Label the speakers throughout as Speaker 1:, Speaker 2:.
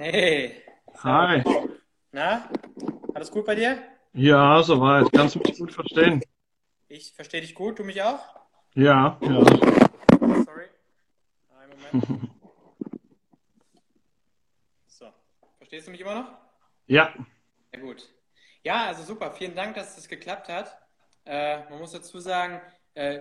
Speaker 1: Hey.
Speaker 2: Hi.
Speaker 1: Na? Alles gut bei dir?
Speaker 2: Ja, soweit. Kannst du mich gut verstehen?
Speaker 1: Ich verstehe dich gut, du mich auch?
Speaker 2: Ja, ja.
Speaker 1: Sorry. Einen Moment. So. Verstehst du mich immer noch?
Speaker 2: Ja,
Speaker 1: Ja, gut. Ja, also super. Vielen Dank, dass das geklappt hat. Äh, man muss dazu sagen, äh,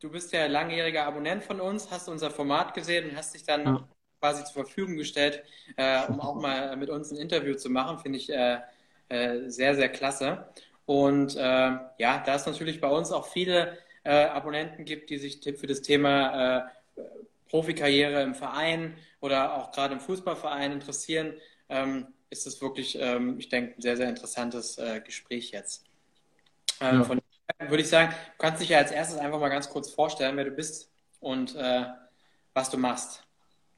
Speaker 1: du bist ja langjähriger Abonnent von uns, hast unser Format gesehen und hast dich dann
Speaker 2: Ja.
Speaker 1: Quasi zur Verfügung gestellt, äh, um auch mal mit uns ein Interview zu machen. Finde ich äh, äh, sehr, sehr klasse. Und äh, ja, da es natürlich bei uns auch viele äh, Abonnenten gibt, die sich für das Thema äh, Profikarriere im Verein oder auch gerade im Fußballverein interessieren, ähm, ist es wirklich, ähm, ich denke, ein sehr, sehr interessantes Gespräch jetzt. Ähm,
Speaker 2: ja.
Speaker 1: von daher würde ich sagen, du kannst dich ja als erstes einfach mal ganz kurz vorstellen, wer du bist und was du machst.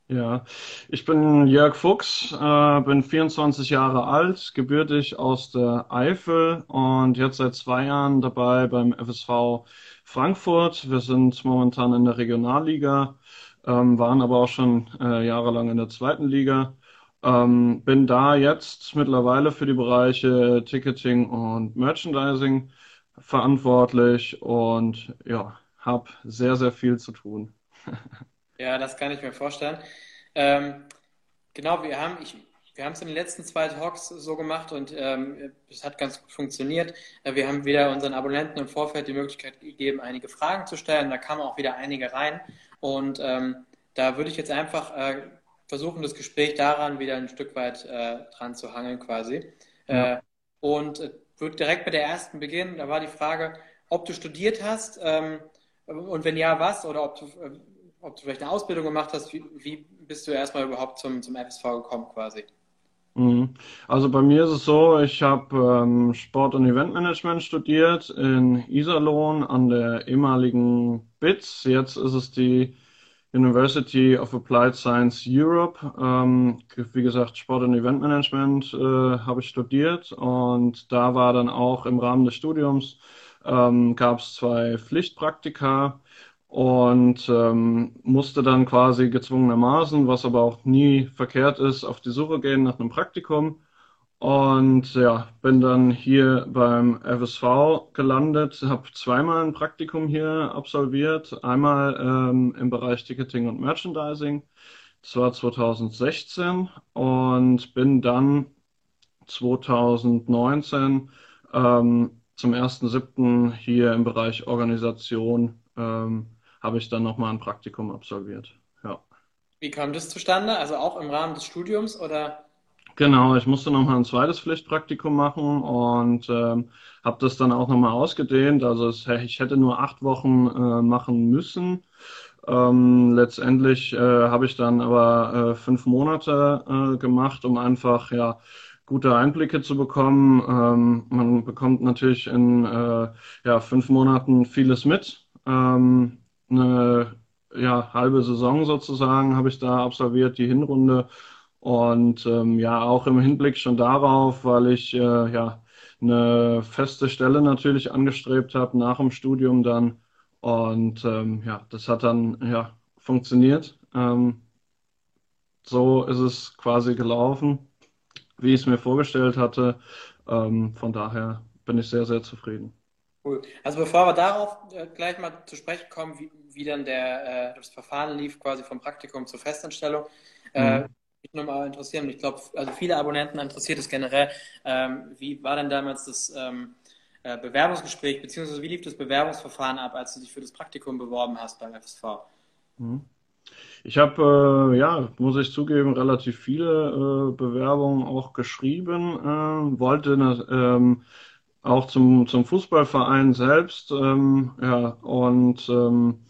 Speaker 2: Ja, ich bin Jörg Fuchs, äh, bin 24 Jahre alt, gebürtig aus der Eifel und jetzt seit zwei Jahren dabei beim FSV Frankfurt. Wir sind momentan in der Regionalliga, ähm, waren aber auch schon äh, jahrelang in der zweiten Liga. Ähm, bin da jetzt mittlerweile für die Bereiche Ticketing und Merchandising verantwortlich und ja, habe sehr, sehr viel zu tun.
Speaker 1: Ja, das kann ich mir vorstellen. Ähm, genau, wir haben, ich, wir haben es in den letzten zwei Talks so gemacht und ähm, es hat ganz gut funktioniert. Äh, Wir haben wieder unseren Abonnenten im Vorfeld die Möglichkeit gegeben, einige Fragen zu stellen. Da kamen auch wieder einige rein. Und ähm, da würde ich jetzt einfach äh, versuchen, das Gespräch daran wieder ein Stück weit äh, dran zu hangeln quasi.
Speaker 2: Ja.
Speaker 1: Äh, und äh, würde direkt mit der ersten beginnen. Da war die Frage, ob du studiert hast ähm, und wenn ja, was? Oder ob du, äh, ob du vielleicht eine Ausbildung gemacht hast. Wie, wie bist du erstmal überhaupt zum, zum FSV gekommen quasi?
Speaker 2: Mhm. Also bei mir ist es so, ich habe ähm, Sport- und Eventmanagement studiert in Iserlohn an der ehemaligen BITS. Jetzt ist es die University of Applied Science Europe. Ähm, wie gesagt, Sport- und Eventmanagement äh, habe ich studiert und da war dann auch im Rahmen des Studiums ähm, gab es zwei Pflichtpraktika und ähm, musste dann quasi gezwungenermaßen, was aber auch nie verkehrt ist, auf die Suche gehen nach einem Praktikum. Und ja, bin dann hier beim FSV gelandet, habe zweimal ein Praktikum hier absolviert. Einmal ähm, im Bereich Ticketing und Merchandising, das war 2016 und bin dann 2019 ähm, zum 1.7. hier im Bereich Organisation ähm, habe ich dann nochmal ein Praktikum absolviert. Ja.
Speaker 1: Wie kam das zustande? Also auch im Rahmen des Studiums oder?
Speaker 2: Genau, ich musste nochmal ein zweites Pflichtpraktikum machen und ähm, habe das dann auch nochmal ausgedehnt. Also es, ich hätte nur acht Wochen äh, machen müssen. Ähm, letztendlich äh, habe ich dann aber äh, fünf Monate äh, gemacht, um einfach ja gute Einblicke zu bekommen. Ähm, man bekommt natürlich in äh, ja, fünf Monaten vieles mit. Ähm, eine ja, halbe Saison sozusagen habe ich da absolviert, die Hinrunde. Und ähm, ja, auch im Hinblick schon darauf, weil ich äh, ja eine feste Stelle natürlich angestrebt habe nach dem Studium dann. Und ähm, ja, das hat dann ja funktioniert. Ähm, so ist es quasi gelaufen, wie ich es mir vorgestellt hatte. Ähm, von daher bin ich sehr, sehr zufrieden.
Speaker 1: Cool. Also bevor wir darauf äh, gleich mal zu sprechen kommen, wie, wie dann der, äh, das Verfahren lief, quasi vom Praktikum zur Festanstellung, äh,
Speaker 2: Mhm.
Speaker 1: mich nur mal interessieren, ich glaube, also viele Abonnenten interessiert es generell, ähm, wie war denn damals das ähm, äh, Bewerbungsgespräch, beziehungsweise wie lief das Bewerbungsverfahren ab, als du dich für das Praktikum beworben hast beim FSV?
Speaker 2: Mhm. Ich habe, äh, ja, muss ich zugeben, relativ viele äh, Bewerbungen auch geschrieben, äh, wollte ne, ähm, auch zum, zum Fußballverein selbst, ähm, ja, und ähm,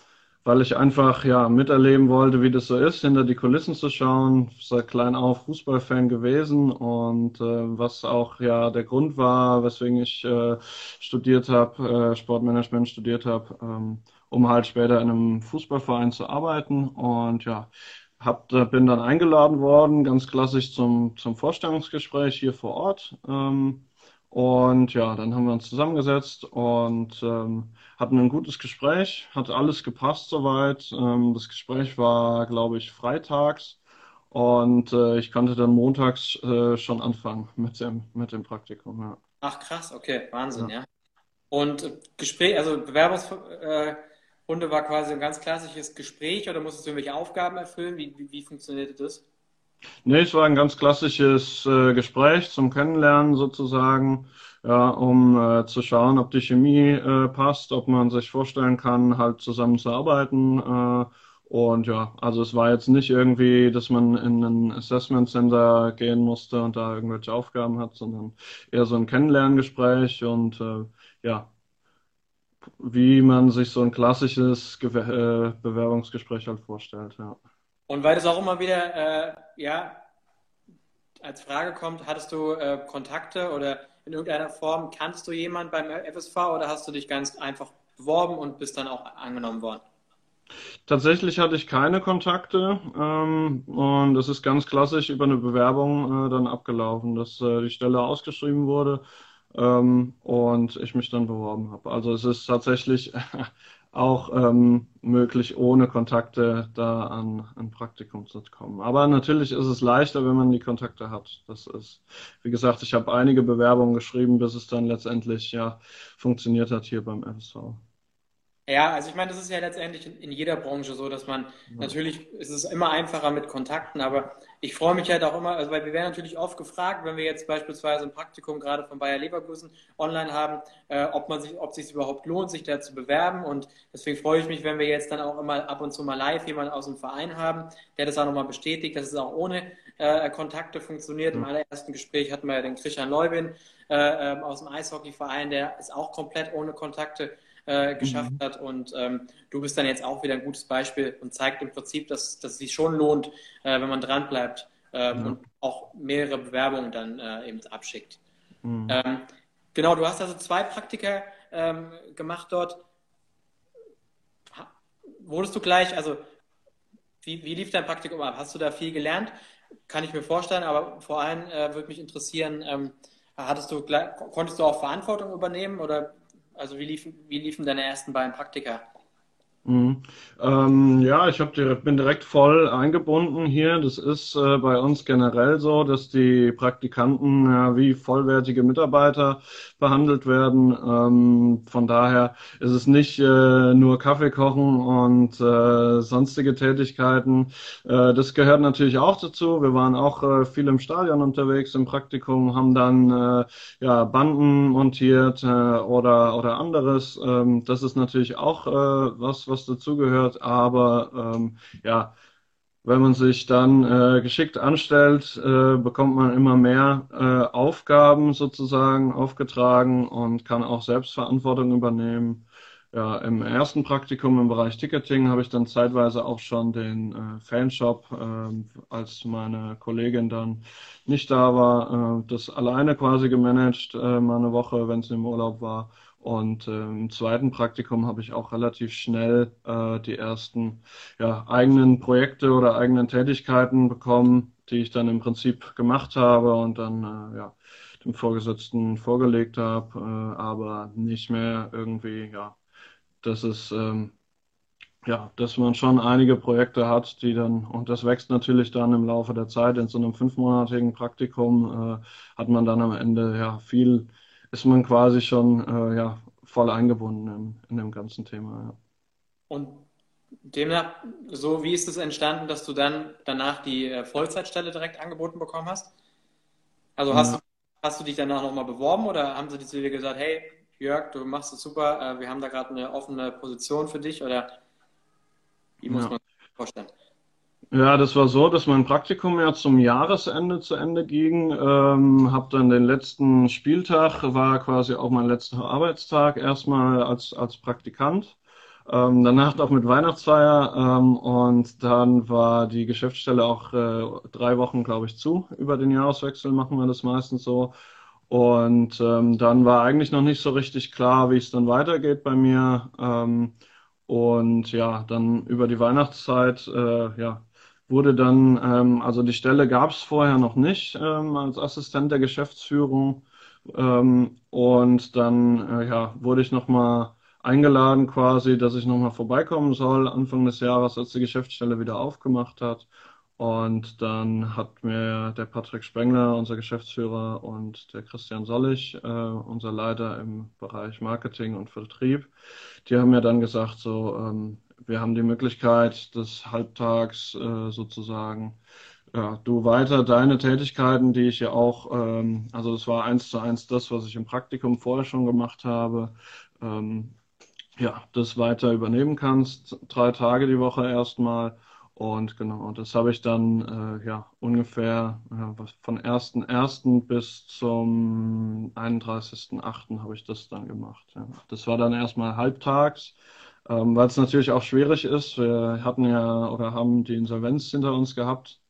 Speaker 2: weil ich einfach ja miterleben wollte, wie das so ist, hinter die Kulissen zu schauen. Seit klein auf Fußballfan gewesen und äh, was auch ja der Grund war, weswegen ich äh, studiert habe, äh, Sportmanagement studiert habe, ähm, um halt später in einem Fußballverein zu arbeiten. Und ja, hab, bin dann eingeladen worden, ganz klassisch zum, zum Vorstellungsgespräch hier vor Ort. Ähm, und ja, dann haben wir uns zusammengesetzt und ähm, hatten ein gutes Gespräch, hat alles gepasst soweit. Ähm, das Gespräch war, glaube ich, freitags. Und äh, ich konnte dann montags äh, schon anfangen mit dem, mit dem Praktikum. Ja.
Speaker 1: Ach krass, okay, Wahnsinn, ja. ja. Und Gespräch, also Bewerbungsrunde war quasi ein ganz klassisches Gespräch oder musstest du irgendwelche Aufgaben erfüllen? Wie, wie, wie funktionierte das?
Speaker 2: Nee, es war ein ganz klassisches äh, Gespräch zum Kennenlernen sozusagen, ja, um äh, zu schauen, ob die Chemie äh, passt, ob man sich vorstellen kann, halt zusammenzuarbeiten. Äh, und ja, also es war jetzt nicht irgendwie, dass man in ein Assessment Center gehen musste und da irgendwelche Aufgaben hat, sondern eher so ein Kennenlerngespräch und äh, ja, wie man sich so ein klassisches äh, Bewerbungsgespräch halt vorstellt, ja.
Speaker 1: Und weil das auch immer wieder, äh, ja, als Frage kommt, hattest du äh, Kontakte oder in irgendeiner Form, kannst du jemanden beim FSV oder hast du dich ganz einfach beworben und bist dann auch angenommen worden?
Speaker 2: Tatsächlich hatte ich keine Kontakte ähm, und es ist ganz klassisch über eine Bewerbung äh, dann abgelaufen, dass äh, die Stelle ausgeschrieben wurde ähm, und ich mich dann beworben habe. Also es ist tatsächlich auch ähm, möglich, ohne Kontakte da an ein Praktikum zu kommen. Aber natürlich ist es leichter, wenn man die Kontakte hat. Das ist, wie gesagt, ich habe einige Bewerbungen geschrieben, bis es dann letztendlich ja funktioniert hat hier beim FSV.
Speaker 1: Ja, also ich meine, das ist ja letztendlich in, jeder Branche so, dass man ja. natürlich ist es immer einfacher mit Kontakten, aber ich freue mich halt auch immer, also weil wir werden natürlich oft gefragt, wenn wir jetzt beispielsweise ein Praktikum gerade von Bayer Leverkusen online haben, äh, ob man sich, ob es sich überhaupt lohnt, sich da zu bewerben und deswegen freue ich mich, wenn wir jetzt dann auch immer ab und zu mal live jemanden aus dem Verein haben, der das auch nochmal bestätigt, dass es auch ohne äh, Kontakte funktioniert. Mhm. Im allerersten Gespräch hatten wir ja den Christian Leubin äh, ähm, aus dem Eishockeyverein, der ist auch komplett ohne Kontakte äh, geschafft mhm. hat. Und ähm, du bist dann jetzt auch wieder ein gutes Beispiel und zeigt im Prinzip, dass, dass es sich schon lohnt, äh, wenn man dran bleibt ähm, mhm. und auch mehrere Bewerbungen dann äh, eben abschickt. Mhm. Ähm, genau, du hast also zwei Praktika ähm, gemacht dort. Wurdest du gleich, also wie, wie lief dein Praktikum ab? Hast du da viel gelernt? Kann ich mir vorstellen, aber vor allem äh, würde mich interessieren, ähm, hattest du, konntest du auch Verantwortung übernehmen oder also wie liefen, wie liefen deine ersten beiden Praktika?
Speaker 2: Mhm. Ähm, ja, ich hab bin direkt voll eingebunden hier. Das ist äh, bei uns generell so, dass die Praktikanten äh, wie vollwertige Mitarbeiter behandelt werden. Ähm, von daher ist es nicht äh, nur Kaffee kochen und äh, sonstige Tätigkeiten. Äh, das gehört natürlich auch dazu. Wir waren auch äh, viel im Stadion unterwegs im Praktikum, haben dann ja Banden montiert oder oder anderes. Ähm, das ist natürlich auch was, was was dazugehört, aber ähm, ja, wenn man sich dann äh, geschickt anstellt, äh, bekommt man immer mehr äh, Aufgaben sozusagen aufgetragen und kann auch Selbstverantwortung übernehmen. Ja, im ersten Praktikum im Bereich Ticketing habe ich dann zeitweise auch schon den äh, Fanshop, äh, als meine Kollegin dann nicht da war, äh, das alleine quasi gemanagt, äh, mal eine Woche, wenn sie im Urlaub war. Und äh, im zweiten Praktikum habe ich auch relativ schnell äh, die ersten ja, eigenen Projekte oder eigenen Tätigkeiten bekommen, die ich dann im Prinzip gemacht habe und dann äh, ja, dem Vorgesetzten vorgelegt habe, äh, aber nicht mehr irgendwie, ja, das ist ähm, ja, dass man schon einige Projekte hat, die dann, und das wächst natürlich dann im Laufe der Zeit, in so einem fünfmonatigen Praktikum äh, hat man dann am Ende ja viel ist man quasi schon äh, ja, voll eingebunden in, in dem ganzen Thema. Ja.
Speaker 1: Und demnach, so wie ist es entstanden, dass du dann danach die äh, Vollzeitstelle direkt angeboten bekommen hast? Also hast, ja. du, hast du dich danach nochmal beworben oder haben sie dir gesagt, hey, Jörg, du machst es super, äh, wir haben da gerade eine offene Position für dich oder wie muss ja. man sich vorstellen?
Speaker 2: Ja, das war so, dass mein Praktikum ja zum Jahresende zu Ende ging. Ähm, habe dann den letzten Spieltag, war quasi auch mein letzter Arbeitstag, erstmal als, als Praktikant. Ähm, danach auch mit Weihnachtsfeier ähm, und dann war die Geschäftsstelle auch äh, drei Wochen, glaube ich, zu. Über den Jahreswechsel machen wir das meistens so. Und ähm, dann war eigentlich noch nicht so richtig klar, wie es dann weitergeht bei mir. Ähm, und ja, dann über die Weihnachtszeit, äh, ja, wurde dann, ähm, also die Stelle gab es vorher noch nicht ähm, als Assistent der Geschäftsführung. Ähm, und dann äh, ja, wurde ich nochmal eingeladen quasi, dass ich nochmal vorbeikommen soll Anfang des Jahres, als die Geschäftsstelle wieder aufgemacht hat. Und dann hat mir der Patrick Spengler, unser Geschäftsführer, und der Christian Sollig, äh, unser Leiter im Bereich Marketing und Vertrieb, die haben mir dann gesagt, so, ähm, wir haben die Möglichkeit des Halbtags äh, sozusagen, ja, du weiter deine Tätigkeiten, die ich ja auch, ähm, also es war eins zu eins das, was ich im Praktikum vorher schon gemacht habe, ähm, ja, das weiter übernehmen kannst, drei Tage die Woche erstmal und genau, das habe ich dann äh, ja ungefähr äh, von 1.1. bis zum 31.8. habe ich das dann gemacht. Ja. Das war dann erstmal halbtags, ähm, weil es natürlich auch schwierig ist. Wir hatten ja oder haben die Insolvenz hinter uns gehabt.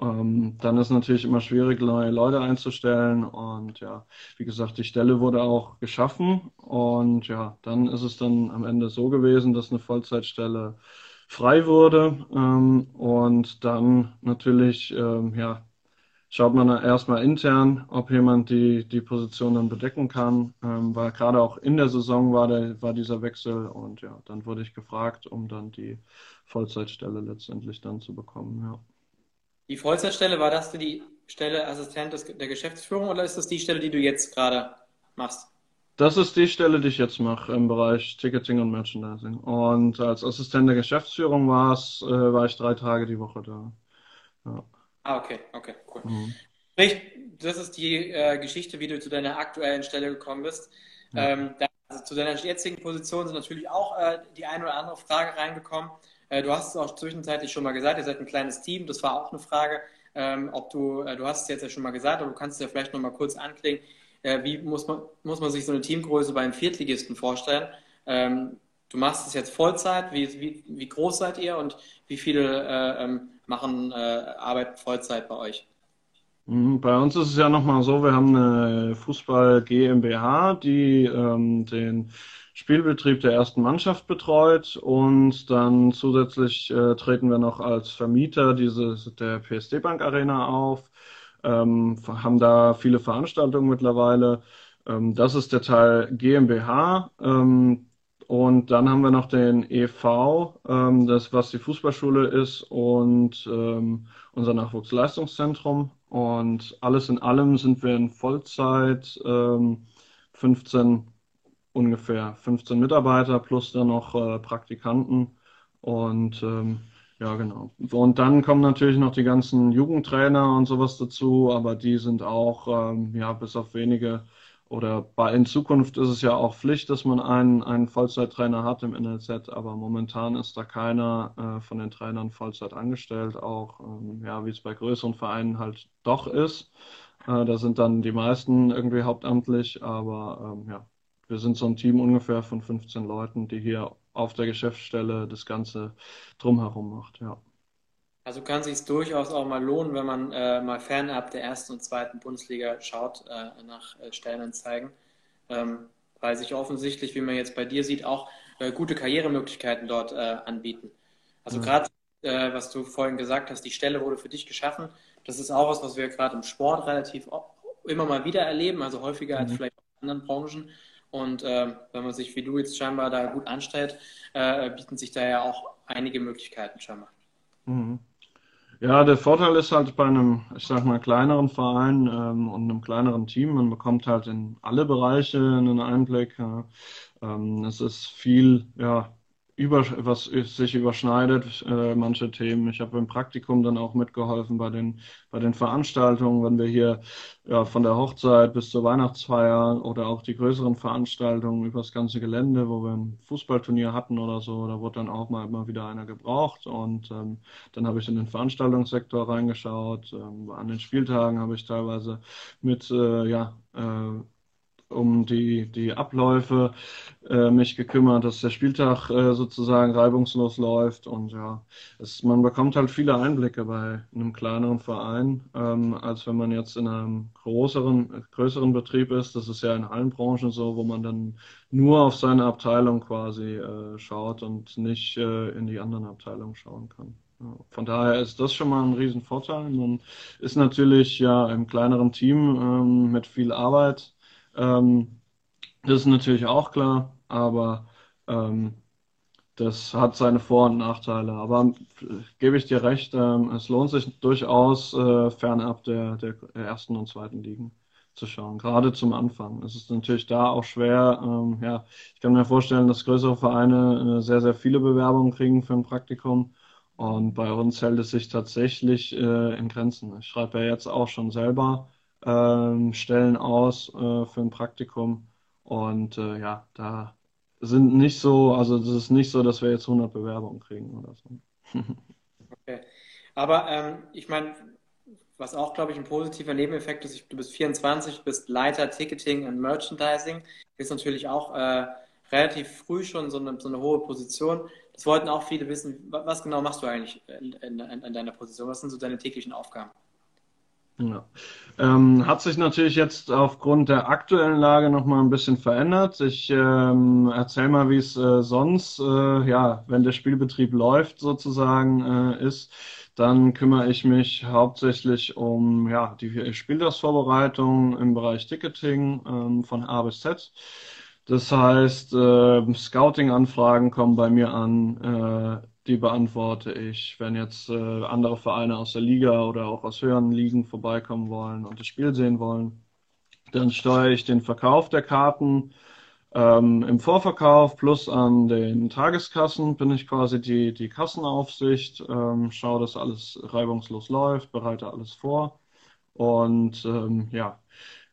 Speaker 2: Ähm, dann ist natürlich immer schwierig, neue Leute einzustellen. Und ja, wie gesagt, die Stelle wurde auch geschaffen. Und ja, dann ist es dann am Ende so gewesen, dass eine Vollzeitstelle frei wurde. Ähm, und dann natürlich, ähm, ja, schaut man erstmal intern, ob jemand die, die Position dann bedecken kann, ähm, weil gerade auch in der Saison war, der, war dieser Wechsel und ja, dann wurde ich gefragt, um dann die Vollzeitstelle letztendlich dann zu bekommen, ja.
Speaker 1: Die Vollzeitstelle, war das die Stelle Assistent des, der Geschäftsführung oder ist das die Stelle, die du jetzt gerade machst?
Speaker 2: Das ist die Stelle, die ich jetzt mache im Bereich Ticketing und Merchandising. Und als Assistent der Geschäftsführung war es, äh, war ich drei Tage die Woche da.
Speaker 1: Ja. Ah, okay, okay, cool. Mhm. Sprich, das ist die äh, Geschichte, wie du zu deiner aktuellen Stelle gekommen bist. Ja. Ähm, da, also zu deiner jetzigen Position sind natürlich auch äh, die eine oder andere Frage reingekommen. Äh, du hast es auch zwischenzeitlich schon mal gesagt, ihr seid ein kleines Team. Das war auch eine Frage, ähm, ob du, äh, du hast es jetzt ja schon mal gesagt, aber du kannst es ja vielleicht noch mal kurz anklingen äh, wie muss man, muss man sich so eine Teamgröße beim Viertligisten vorstellen? Ähm, du machst es jetzt Vollzeit, wie, wie, wie groß seid ihr und wie viele äh, ähm, machen äh, Arbeit Vollzeit bei euch?
Speaker 2: Mhm, bei uns ist es ja nochmal so, wir haben eine Fußball GmbH, die ähm, den Spielbetrieb der ersten Mannschaft betreut und dann zusätzlich äh, treten wir noch als Vermieter diese, der PSD Bank Arena auf ähm, haben da viele Veranstaltungen mittlerweile. Ähm, das ist der Teil GmbH. Ähm, und dann haben wir noch den EV, ähm, das was die Fußballschule ist und ähm, unser Nachwuchsleistungszentrum. Und alles in allem sind wir in Vollzeit 15 ähm, ungefähr 15 Mitarbeiter plus dann noch äh, Praktikanten. Und ähm, ja, genau. Und dann kommen natürlich noch die ganzen Jugendtrainer und sowas dazu, aber die sind auch, ähm, ja, bis auf wenige oder bei, in Zukunft ist es ja auch Pflicht, dass man einen, einen Vollzeittrainer hat im NLZ, aber momentan ist da keiner äh, von den Trainern Vollzeit angestellt, auch ähm, ja, wie es bei größeren Vereinen halt doch ist. Äh, da sind dann die meisten irgendwie hauptamtlich, aber ähm, ja, wir sind so ein Team ungefähr von 15 Leuten, die hier auf der Geschäftsstelle das Ganze drumherum macht, ja.
Speaker 1: Also kann es sich durchaus auch mal lohnen, wenn man äh, mal fernab der ersten und zweiten Bundesliga schaut äh, nach äh, Stellenanzeigen, ähm, weil sich offensichtlich, wie man jetzt bei dir sieht, auch äh, gute Karrieremöglichkeiten dort äh, anbieten. Also mhm. gerade, äh, was du vorhin gesagt hast, die Stelle wurde für dich geschaffen. Das ist auch was, was wir gerade im Sport relativ immer mal wieder erleben, also häufiger mhm. als vielleicht in anderen Branchen. Und wenn man sich wie du jetzt scheinbar da gut anstellt, bieten sich da ja auch einige Möglichkeiten scheinbar.
Speaker 2: Mhm. Ja, der Vorteil ist halt bei einem, ich sag mal, kleineren Verein ähm, und einem kleineren Team, man bekommt halt in alle Bereiche einen Einblick. Ja. Ähm, es ist viel, ja, über, was sich überschneidet, äh, manche Themen. Ich habe im Praktikum dann auch mitgeholfen bei den, bei den Veranstaltungen, wenn wir hier ja, von der Hochzeit bis zur Weihnachtsfeier oder auch die größeren Veranstaltungen über das ganze Gelände, wo wir ein Fußballturnier hatten oder so, da wurde dann auch mal immer wieder einer gebraucht. Und ähm, dann habe ich in den Veranstaltungssektor reingeschaut. Ähm, an den Spieltagen habe ich teilweise mit äh, ja, äh, um die, die Abläufe äh, mich gekümmert, dass der Spieltag äh, sozusagen reibungslos läuft. Und ja, es, man bekommt halt viele Einblicke bei einem kleineren Verein, ähm, als wenn man jetzt in einem größeren, größeren Betrieb ist. Das ist ja in allen Branchen so, wo man dann nur auf seine Abteilung quasi äh, schaut und nicht äh, in die anderen Abteilungen schauen kann. Von daher ist das schon mal ein Riesenvorteil. Man ist natürlich ja im kleineren Team ähm, mit viel Arbeit ähm, das ist natürlich auch klar, aber ähm, das hat seine Vor- und Nachteile. Aber äh, gebe ich dir recht, ähm, es lohnt sich durchaus äh, fernab der, der ersten und zweiten Ligen zu schauen, gerade zum Anfang. Es ist natürlich da auch schwer. Ähm, ja, ich kann mir vorstellen, dass größere Vereine äh, sehr, sehr viele Bewerbungen kriegen für ein Praktikum. Und bei uns hält es sich tatsächlich äh, in Grenzen. Ich schreibe ja jetzt auch schon selber ähm, Stellen aus äh, für ein Praktikum. Und äh, ja, da sind nicht so, also das ist nicht so, dass wir jetzt 100 Bewerbungen kriegen oder so.
Speaker 1: okay. Aber ähm, ich meine, was auch, glaube ich, ein positiver Nebeneffekt ist, du bist 24, bist Leiter Ticketing und Merchandising, ist natürlich auch äh, relativ früh schon so eine, so eine hohe Position. Das wollten auch viele wissen. Was genau machst du eigentlich in, in deiner Position? Was sind so deine täglichen Aufgaben?
Speaker 2: Ja. Ähm, hat sich natürlich jetzt aufgrund der aktuellen Lage nochmal ein bisschen verändert. Ich ähm, erzähle mal, wie es äh, sonst, äh, ja, wenn der Spielbetrieb läuft sozusagen äh, ist, dann kümmere ich mich hauptsächlich um ja, die Spieltagsvorbereitung im Bereich Ticketing ähm, von A bis Z. Das heißt, äh, Scouting-Anfragen kommen bei mir an, äh, die beantworte ich. Wenn jetzt äh, andere Vereine aus der Liga oder auch aus höheren Ligen vorbeikommen wollen und das Spiel sehen wollen, dann steuere ich den Verkauf der Karten. Ähm, Im Vorverkauf plus an den Tageskassen bin ich quasi die, die Kassenaufsicht, ähm, schaue, dass alles reibungslos läuft, bereite alles vor und ähm, ja,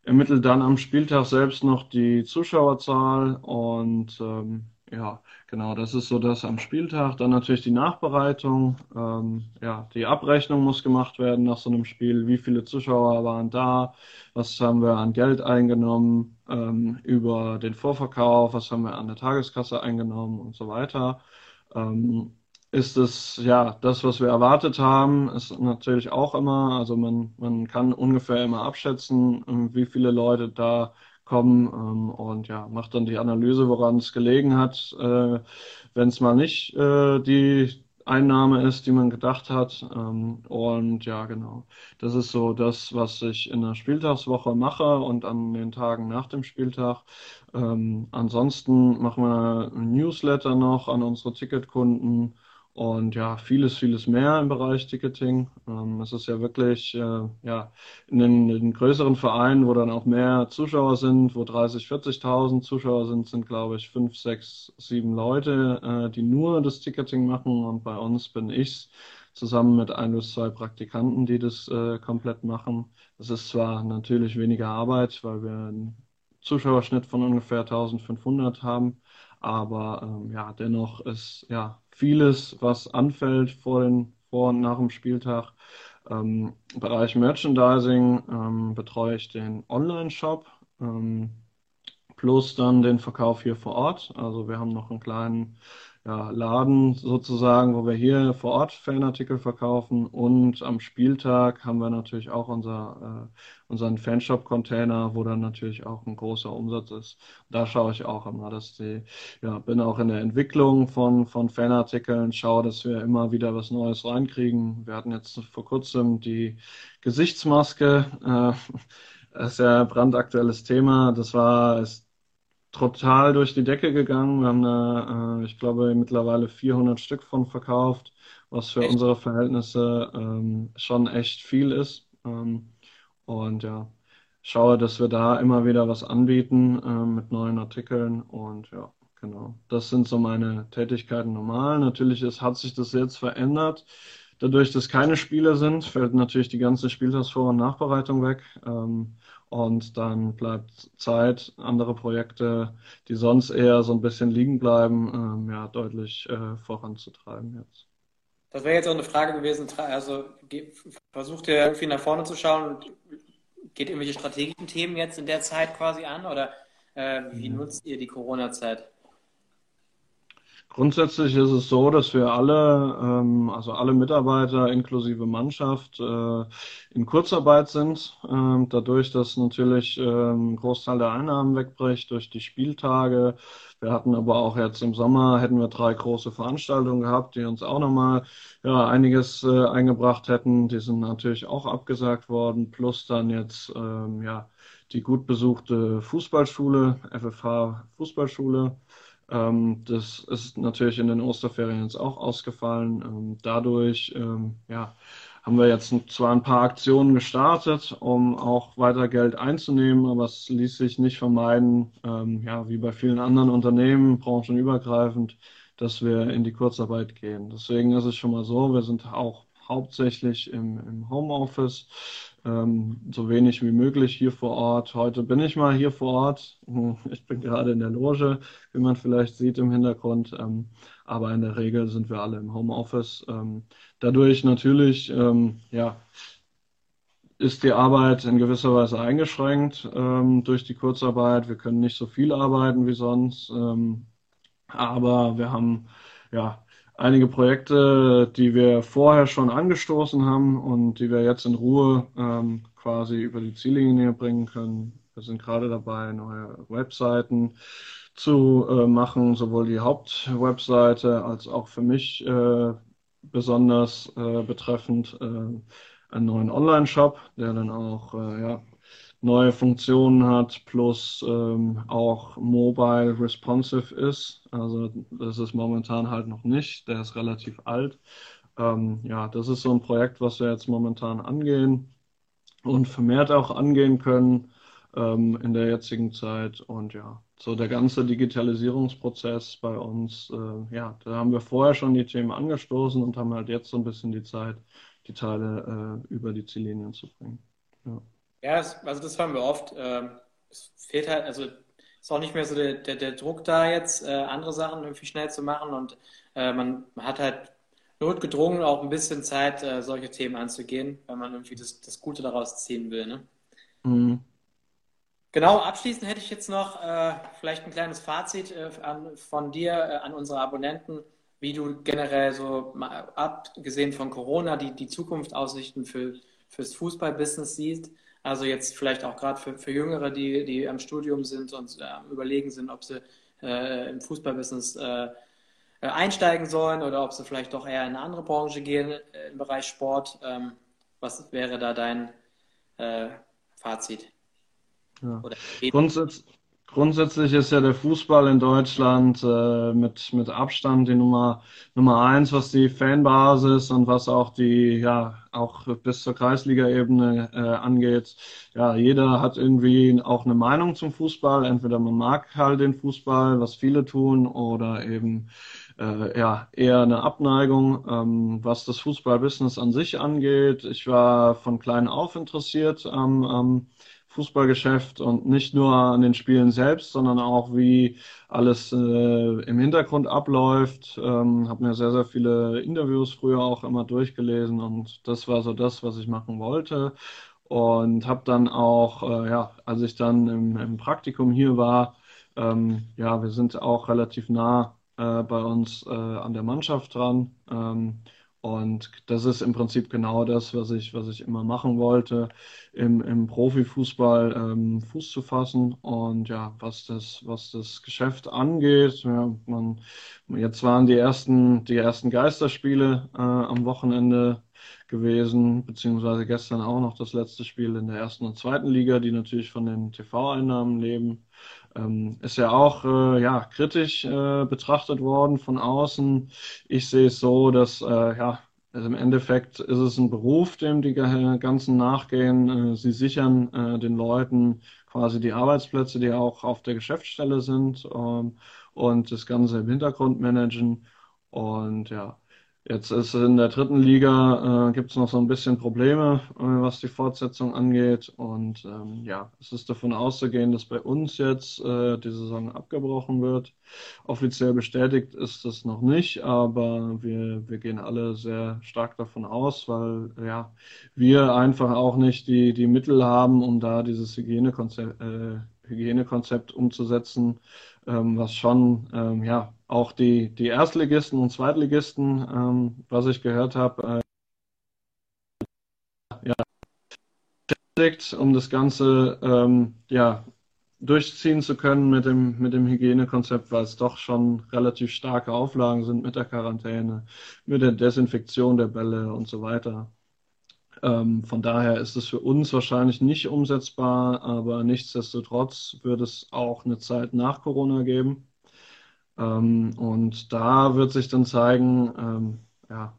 Speaker 2: ermittle dann am Spieltag selbst noch die Zuschauerzahl und ähm, ja, genau, das ist so das am Spieltag. Dann natürlich die Nachbereitung. Ähm, ja, die Abrechnung muss gemacht werden nach so einem Spiel. Wie viele Zuschauer waren da? Was haben wir an Geld eingenommen ähm, über den Vorverkauf? Was haben wir an der Tageskasse eingenommen und so weiter? Ähm, ist es ja das, was wir erwartet haben, ist natürlich auch immer, also man, man kann ungefähr immer abschätzen, wie viele Leute da kommen ähm, und ja, macht dann die Analyse, woran es gelegen hat, äh, wenn es mal nicht äh, die Einnahme ist, die man gedacht hat. Ähm, und ja, genau. Das ist so das, was ich in der Spieltagswoche mache und an den Tagen nach dem Spieltag. Ähm, ansonsten machen wir ein Newsletter noch an unsere Ticketkunden und ja, vieles, vieles mehr im Bereich Ticketing. Ähm, es ist ja wirklich, äh, ja, in den, in den, größeren Vereinen, wo dann auch mehr Zuschauer sind, wo 30, 40.000 Zuschauer sind, sind, glaube ich, fünf, sechs, sieben Leute, äh, die nur das Ticketing machen. Und bei uns bin ich zusammen mit ein bis zwei Praktikanten, die das äh, komplett machen. Das ist zwar natürlich weniger Arbeit, weil wir einen Zuschauerschnitt von ungefähr 1500 haben, aber ähm, ja, dennoch ist ja vieles, was anfällt vor, den, vor und nach dem Spieltag. Ähm, Bereich Merchandising ähm, betreue ich den Online-Shop ähm, plus dann den Verkauf hier vor Ort. Also wir haben noch einen kleinen ja, Laden sozusagen, wo wir hier vor Ort Fanartikel verkaufen und am Spieltag haben wir natürlich auch unser, äh, unseren Fanshop-Container, wo dann natürlich auch ein großer Umsatz ist. Da schaue ich auch immer, dass die, ja, bin auch in der Entwicklung von, von Fanartikeln, schaue, dass wir immer wieder was Neues reinkriegen. Wir hatten jetzt vor kurzem die Gesichtsmaske, äh, das ist ja ein brandaktuelles Thema. Das war, ist total durch die Decke gegangen. Wir haben da, äh, ich glaube, mittlerweile 400 Stück von verkauft, was für echt? unsere Verhältnisse ähm, schon echt viel ist. Ähm, und ja, schaue, dass wir da immer wieder was anbieten äh, mit neuen Artikeln. Und ja, genau. Das sind so meine Tätigkeiten normal. Natürlich ist, hat sich das jetzt verändert. Dadurch, dass keine Spiele sind, fällt natürlich die ganze Spieltagsvor- und Nachbereitung weg. Ähm, und dann bleibt Zeit, andere Projekte, die sonst eher so ein bisschen liegen bleiben, ähm, ja, deutlich äh, voranzutreiben jetzt.
Speaker 1: Das wäre jetzt auch eine Frage gewesen, also versucht ihr irgendwie nach vorne zu schauen und geht irgendwelche strategischen Themen jetzt in der Zeit quasi an oder äh, wie mhm. nutzt ihr die Corona-Zeit?
Speaker 2: Grundsätzlich ist es so, dass wir alle, ähm, also alle Mitarbeiter inklusive Mannschaft, äh, in Kurzarbeit sind. Ähm, dadurch, dass natürlich ähm, Großteil der Einnahmen wegbricht durch die Spieltage. Wir hatten aber auch jetzt im Sommer hätten wir drei große Veranstaltungen gehabt, die uns auch nochmal ja, einiges äh, eingebracht hätten. Die sind natürlich auch abgesagt worden. Plus dann jetzt ähm, ja die gut besuchte Fußballschule, FFH Fußballschule Ähm, das ist natürlich in den Osterferien jetzt auch ausgefallen. Ähm, dadurch, ähm, ja, haben wir jetzt zwar ein paar Aktionen gestartet, um auch weiter Geld einzunehmen, aber es ließ sich nicht vermeiden, ähm, ja, wie bei vielen anderen Unternehmen, branchenübergreifend, dass wir in die Kurzarbeit gehen. Deswegen ist es schon mal so, wir sind auch hauptsächlich im, im Homeoffice, ähm, so wenig wie möglich hier vor Ort. Heute bin ich mal hier vor Ort. Ich bin gerade in der Loge, wie man vielleicht sieht im Hintergrund. Ähm, aber in der Regel sind wir alle im Homeoffice. Ähm, dadurch natürlich, ähm, ja, ist die Arbeit in gewisser Weise eingeschränkt ähm, durch die Kurzarbeit. Wir können nicht so viel arbeiten wie sonst. Ähm, aber wir haben ja einige Projekte, die wir vorher schon angestoßen haben und die wir jetzt in Ruhe ähm, quasi über die Ziellinie bringen können. Wir sind gerade dabei, neue Webseiten zu äh, machen, sowohl die Hauptwebseite als auch für mich äh, besonders äh, betreffend äh, einen neuen Online-Shop, der dann auch äh, ja, neue Funktionen hat, plus ähm, auch mobile responsive ist. Also das ist momentan halt noch nicht, der ist relativ alt. Ähm, ja, das ist so ein Projekt, was wir jetzt momentan angehen und vermehrt auch angehen können ähm, in der jetzigen Zeit. Und ja, so der ganze Digitalisierungsprozess bei uns, äh, ja, da haben wir vorher schon die Themen angestoßen und haben halt jetzt so ein bisschen die Zeit, die Teile äh, über die Ziellinien zu bringen.
Speaker 1: Ja. Ja, es, also das hören wir oft. Ähm, es fehlt halt, also ist auch nicht mehr so der, der, der Druck da jetzt, äh, andere Sachen irgendwie schnell zu machen und äh, man, man, hat halt notgedrungen auch ein bisschen Zeit, äh, solche Themen anzugehen, wenn man irgendwie das, das Gute daraus ziehen will. Ne? Mhm. Genau, abschließend hätte ich jetzt noch äh, vielleicht ein kleines Fazit äh, an, von dir äh, an unsere Abonnenten, wie du generell so abgesehen von Corona die, die Zukunftsaussichten für, fürs Fußballbusiness siehst. Also jetzt vielleicht auch gerade für, für Jüngere, die, die am Studium sind und äh, überlegen sind, ob sie äh, im Fußballbusiness äh, äh, einsteigen sollen oder ob sie vielleicht doch eher in eine andere Branche gehen äh, im Bereich Sport. Ähm, was wäre da dein äh, Fazit?
Speaker 2: Ja. Grundsätz grundsätzlich ist ja der Fußball in Deutschland äh, mit, mit Abstand die Nummer, Nummer eins, was die Fanbasis und was auch die, ja, auch bis zur Kreisliga-Ebene äh, angeht. Ja, jeder hat irgendwie auch eine Meinung zum Fußball. Entweder man mag halt den Fußball, was viele tun, oder eben äh, ja, eher eine Abneigung, ähm, was das Fußballbusiness an sich angeht. Ich war von klein auf interessiert am ähm, Fußballgeschäft und nicht nur an den Spielen selbst, sondern auch wie alles äh, im Hintergrund abläuft. Ähm, habe mir sehr, sehr viele Interviews früher auch immer durchgelesen und das war so das, was ich machen wollte. Und habe dann auch, äh, ja, als ich dann im, im Praktikum hier war, ähm, ja, wir sind auch relativ nah äh, bei uns äh, an der Mannschaft dran. Ähm, und das ist im Prinzip genau das, was ich, was ich immer machen wollte, im, im Profifußball ähm, Fuß zu fassen. Und ja, was das, was das Geschäft angeht, ja, man, jetzt waren die ersten, die ersten Geisterspiele äh, am Wochenende gewesen, beziehungsweise gestern auch noch das letzte Spiel in der ersten und zweiten Liga, die natürlich von den TV-Einnahmen leben. Ähm, ist ja auch äh, ja, kritisch äh, betrachtet worden von außen. Ich sehe es so, dass äh, ja, also im Endeffekt ist es ein Beruf, dem die ganzen nachgehen. Äh, sie sichern äh, den Leuten quasi die Arbeitsplätze, die auch auf der Geschäftsstelle sind ähm, und das Ganze im Hintergrund managen. Und ja, Jetzt ist in der dritten Liga, äh, gibt es noch so ein bisschen Probleme, äh, was die Fortsetzung angeht. Und ähm, ja, es ist davon auszugehen, dass bei uns jetzt äh, die Saison abgebrochen wird. Offiziell bestätigt ist das noch nicht, aber wir, wir gehen alle sehr stark davon aus, weil ja, wir einfach auch nicht die, die Mittel haben, um da dieses Hygienekonzept, äh, Hygienekonzept umzusetzen, ähm, was schon ähm, ja auch die, die Erstligisten und Zweitligisten, ähm, was ich gehört habe, äh, ja, um das Ganze ähm, ja, durchziehen zu können mit dem, mit dem Hygienekonzept, weil es doch schon relativ starke Auflagen sind mit der Quarantäne, mit der Desinfektion der Bälle und so weiter. Ähm, von daher ist es für uns wahrscheinlich nicht umsetzbar, aber nichtsdestotrotz wird es auch eine Zeit nach Corona geben. Ähm, und da wird sich dann zeigen, ähm, ja,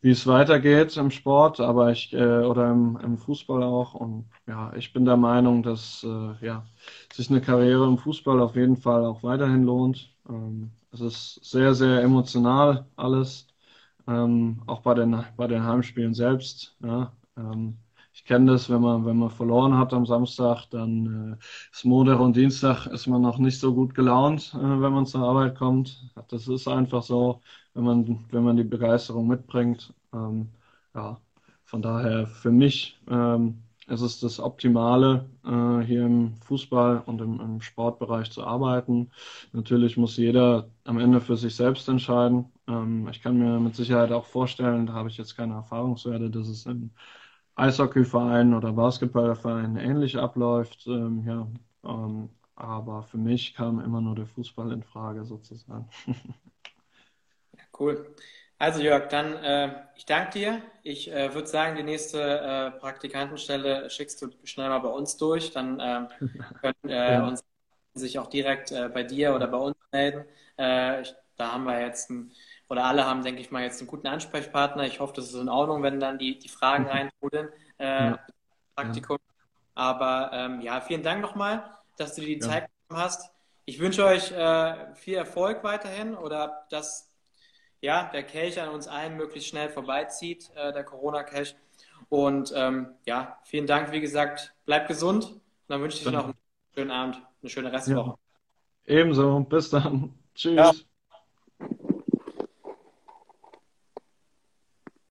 Speaker 2: wie es weitergeht im Sport, aber ich äh, oder im, im, Fußball auch. Und ja, ich bin der Meinung, dass äh, ja, sich eine Karriere im Fußball auf jeden Fall auch weiterhin lohnt. Ähm, es ist sehr, sehr emotional alles, ähm, auch bei den bei den Heimspielen selbst. Ja, ähm, ich kenne das, wenn man, wenn man verloren hat am Samstag, dann äh, ist Montag und Dienstag ist man noch nicht so gut gelaunt, äh, wenn man zur Arbeit kommt. Das ist einfach so, wenn man, wenn man die Begeisterung mitbringt. Ähm, ja, von daher für mich ähm, ist es das Optimale, äh, hier im Fußball und im, im, Sportbereich zu arbeiten. Natürlich muss jeder am Ende für sich selbst entscheiden. Ähm, ich kann mir mit Sicherheit auch vorstellen, da habe ich jetzt keine Erfahrungswerte, dass es in Eishockeyverein oder Basketballverein ähnlich abläuft. Ähm, ja, ähm, aber für mich kam immer nur der Fußball in Frage sozusagen.
Speaker 1: Ja, cool. Also Jörg, dann äh, ich danke dir. Ich äh, würde sagen, die nächste äh, Praktikantenstelle schickst du schnell mal bei uns durch. Dann ähm, können äh, ja. uns sich auch direkt äh, bei dir oder bei uns melden. Äh, ich, da haben wir jetzt ein oder alle haben, denke ich mal, jetzt einen guten Ansprechpartner. Ich hoffe, das ist in Ordnung, wenn dann die, die Fragen mhm. reintrudeln. Äh, ja. Praktikum. Aber ähm, ja, vielen Dank nochmal, dass du dir die ja. Zeit genommen hast. Ich wünsche euch äh, viel Erfolg weiterhin oder dass ja, der Kelch an uns allen möglichst schnell vorbeizieht, äh, der Corona-Kelch. Und ähm, ja, vielen Dank, wie gesagt, bleib gesund und dann wünsche ich dir noch einen schönen Abend, eine schöne Restwoche.
Speaker 2: Ja. Ebenso, bis dann. Tschüss. Ja.